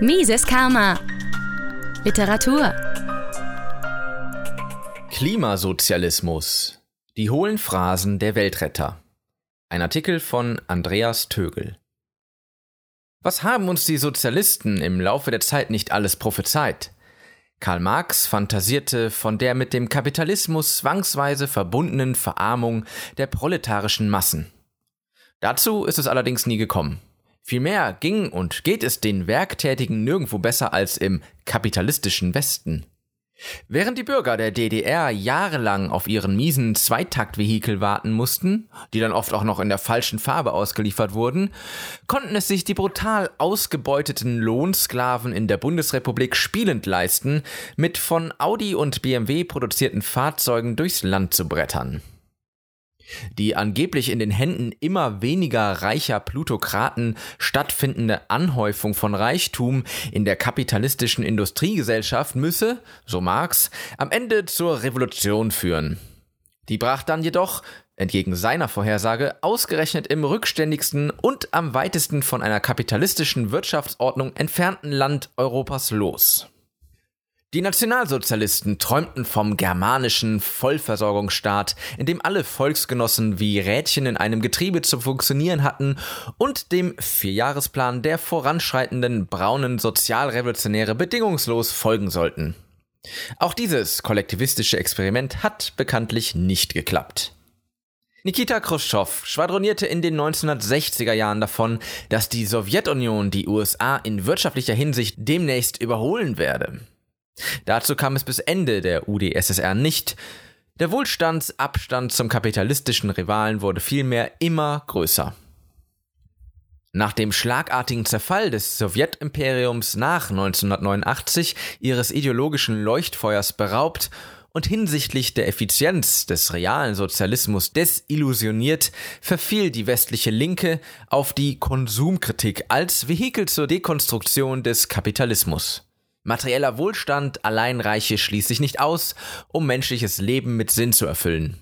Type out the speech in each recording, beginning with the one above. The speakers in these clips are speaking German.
Mises Karma. Literatur. Klimasozialismus. Die hohlen Phrasen der Weltretter. Ein Artikel von Andreas Tögel. Was haben uns die Sozialisten im Laufe der Zeit nicht alles prophezeit? Karl Marx fantasierte von der mit dem Kapitalismus zwangsweise verbundenen Verarmung der proletarischen Massen. Dazu ist es allerdings nie gekommen. Vielmehr ging und geht es den Werktätigen nirgendwo besser als im kapitalistischen Westen. Während die Bürger der DDR jahrelang auf ihren miesen Zweitaktvehikel warten mussten, die dann oft auch noch in der falschen Farbe ausgeliefert wurden, konnten es sich die brutal ausgebeuteten Lohnsklaven in der Bundesrepublik spielend leisten, mit von Audi und BMW produzierten Fahrzeugen durchs Land zu brettern. Die angeblich in den Händen immer weniger reicher Plutokraten stattfindende Anhäufung von Reichtum in der kapitalistischen Industriegesellschaft müsse, so Marx, am Ende zur Revolution führen. Die brach dann jedoch, entgegen seiner Vorhersage, ausgerechnet im rückständigsten und am weitesten von einer kapitalistischen Wirtschaftsordnung entfernten Land Europas los. Die Nationalsozialisten träumten vom germanischen Vollversorgungsstaat, in dem alle Volksgenossen wie Rädchen in einem Getriebe zu funktionieren hatten, und dem Vierjahresplan der voranschreitenden braunen Sozialrevolutionäre bedingungslos folgen sollten. Auch dieses kollektivistische Experiment hat bekanntlich nicht geklappt. Nikita Khrushchev schwadronierte in den 1960er Jahren davon, dass die Sowjetunion die USA in wirtschaftlicher Hinsicht demnächst überholen werde. Dazu kam es bis Ende der UdSSR nicht. Der Wohlstandsabstand zum kapitalistischen Rivalen wurde vielmehr immer größer. Nach dem schlagartigen Zerfall des Sowjetimperiums nach 1989 ihres ideologischen Leuchtfeuers beraubt und hinsichtlich der Effizienz des realen Sozialismus desillusioniert, verfiel die westliche Linke auf die Konsumkritik als Vehikel zur Dekonstruktion des Kapitalismus. Materieller Wohlstand allein reiche schließlich nicht aus, um menschliches Leben mit Sinn zu erfüllen.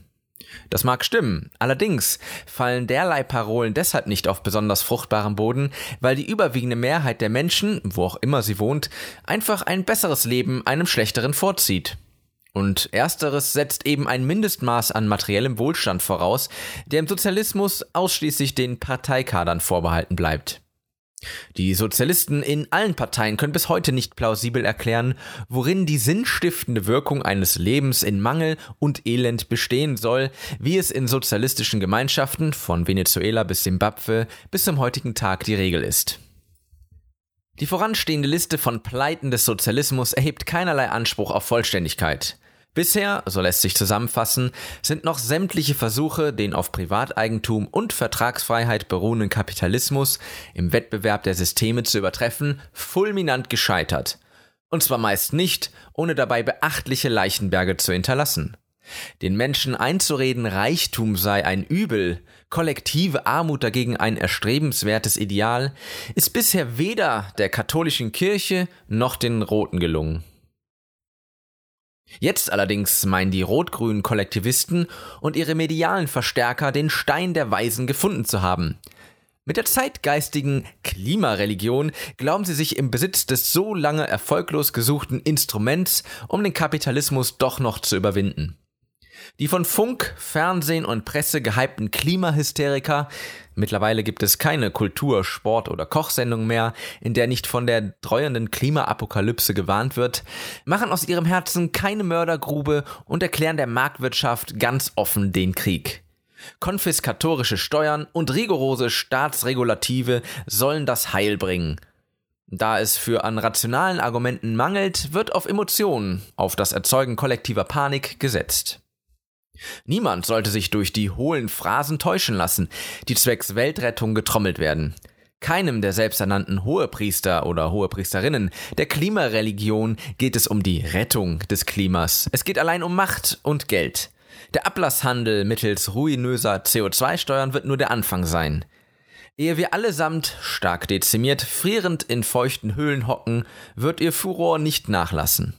Das mag stimmen, allerdings fallen derlei Parolen deshalb nicht auf besonders fruchtbarem Boden, weil die überwiegende Mehrheit der Menschen, wo auch immer sie wohnt, einfach ein besseres Leben einem schlechteren vorzieht. Und ersteres setzt eben ein Mindestmaß an materiellem Wohlstand voraus, der im Sozialismus ausschließlich den Parteikadern vorbehalten bleibt. Die Sozialisten in allen Parteien können bis heute nicht plausibel erklären, worin die sinnstiftende Wirkung eines Lebens in Mangel und Elend bestehen soll, wie es in sozialistischen Gemeinschaften von Venezuela bis Simbabwe bis zum heutigen Tag die Regel ist. Die voranstehende Liste von Pleiten des Sozialismus erhebt keinerlei Anspruch auf Vollständigkeit. Bisher, so lässt sich zusammenfassen, sind noch sämtliche Versuche, den auf Privateigentum und Vertragsfreiheit beruhenden Kapitalismus im Wettbewerb der Systeme zu übertreffen, fulminant gescheitert. Und zwar meist nicht, ohne dabei beachtliche Leichenberge zu hinterlassen. Den Menschen einzureden, Reichtum sei ein Übel, kollektive Armut dagegen ein erstrebenswertes Ideal, ist bisher weder der katholischen Kirche noch den Roten gelungen. Jetzt allerdings meinen die rot-grünen Kollektivisten und ihre medialen Verstärker den Stein der Weisen gefunden zu haben. Mit der zeitgeistigen Klimareligion glauben sie sich im Besitz des so lange erfolglos gesuchten Instruments, um den Kapitalismus doch noch zu überwinden. Die von Funk, Fernsehen und Presse gehypten Klimahysteriker, mittlerweile gibt es keine Kultur-, Sport- oder Kochsendung mehr, in der nicht von der dreuenden Klimaapokalypse gewarnt wird, machen aus ihrem Herzen keine Mördergrube und erklären der Marktwirtschaft ganz offen den Krieg. Konfiskatorische Steuern und rigorose Staatsregulative sollen das Heil bringen. Da es für an rationalen Argumenten mangelt, wird auf Emotionen, auf das Erzeugen kollektiver Panik gesetzt. Niemand sollte sich durch die hohlen Phrasen täuschen lassen, die zwecks Weltrettung getrommelt werden. Keinem der selbsternannten Hohepriester oder Hohepriesterinnen der Klimareligion geht es um die Rettung des Klimas. Es geht allein um Macht und Geld. Der Ablasshandel mittels ruinöser CO2-Steuern wird nur der Anfang sein. Ehe wir allesamt, stark dezimiert, frierend in feuchten Höhlen hocken, wird ihr Furor nicht nachlassen.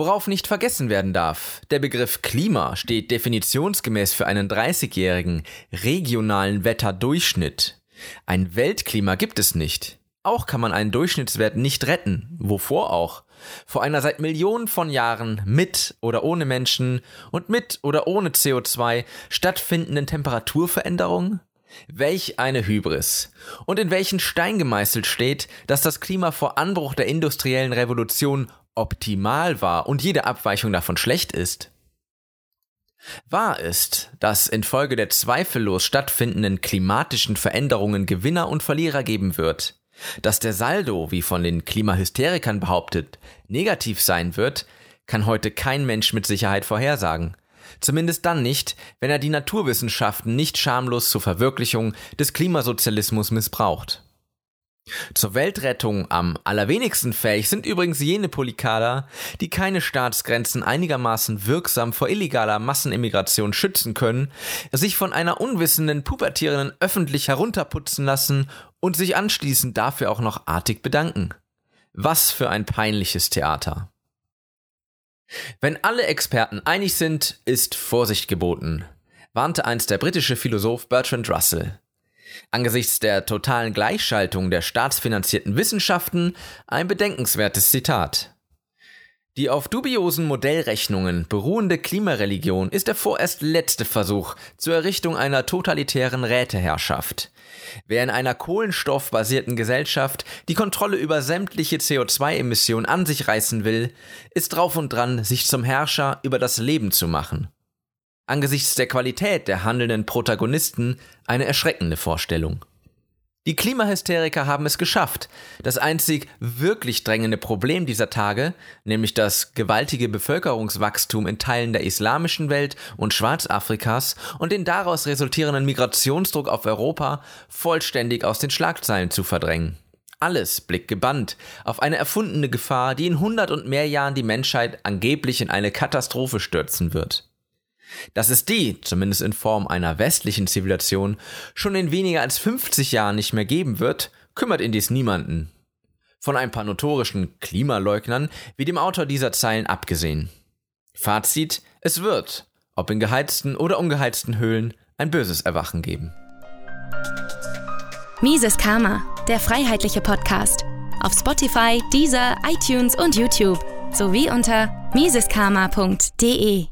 Worauf nicht vergessen werden darf, der Begriff Klima steht definitionsgemäß für einen 30-jährigen regionalen Wetterdurchschnitt. Ein Weltklima gibt es nicht. Auch kann man einen Durchschnittswert nicht retten. Wovor auch? Vor einer seit Millionen von Jahren mit oder ohne Menschen und mit oder ohne CO2 stattfindenden Temperaturveränderung? Welch eine Hybris. Und in welchen Stein gemeißelt steht, dass das Klima vor Anbruch der industriellen Revolution optimal war und jede Abweichung davon schlecht ist? Wahr ist, dass infolge der zweifellos stattfindenden klimatischen Veränderungen Gewinner und Verlierer geben wird. Dass der Saldo, wie von den Klimahysterikern behauptet, negativ sein wird, kann heute kein Mensch mit Sicherheit vorhersagen. Zumindest dann nicht, wenn er die Naturwissenschaften nicht schamlos zur Verwirklichung des Klimasozialismus missbraucht. Zur Weltrettung am allerwenigsten fähig sind übrigens jene Polykader, die keine Staatsgrenzen einigermaßen wirksam vor illegaler Massenimmigration schützen können, sich von einer unwissenden Pubertierenden öffentlich herunterputzen lassen und sich anschließend dafür auch noch artig bedanken. Was für ein peinliches Theater. Wenn alle Experten einig sind, ist Vorsicht geboten, warnte einst der britische Philosoph Bertrand Russell. Angesichts der totalen Gleichschaltung der staatsfinanzierten Wissenschaften ein bedenkenswertes Zitat. Die auf dubiosen Modellrechnungen beruhende Klimareligion ist der vorerst letzte Versuch zur Errichtung einer totalitären Räteherrschaft. Wer in einer kohlenstoffbasierten Gesellschaft die Kontrolle über sämtliche CO2-Emissionen an sich reißen will, ist drauf und dran, sich zum Herrscher über das Leben zu machen angesichts der Qualität der handelnden Protagonisten eine erschreckende Vorstellung. Die Klimahysteriker haben es geschafft, das einzig wirklich drängende Problem dieser Tage, nämlich das gewaltige Bevölkerungswachstum in Teilen der islamischen Welt und Schwarzafrikas und den daraus resultierenden Migrationsdruck auf Europa, vollständig aus den Schlagzeilen zu verdrängen. Alles blickt gebannt auf eine erfundene Gefahr, die in hundert und mehr Jahren die Menschheit angeblich in eine Katastrophe stürzen wird. Dass es die, zumindest in Form einer westlichen Zivilisation, schon in weniger als 50 Jahren nicht mehr geben wird, kümmert indes niemanden. Von ein paar notorischen Klimaleugnern wie dem Autor dieser Zeilen abgesehen. Fazit, es wird, ob in geheizten oder ungeheizten Höhlen, ein böses Erwachen geben. Mises Karma, der freiheitliche Podcast. Auf Spotify, Deezer, iTunes und YouTube sowie unter miseskarma.de.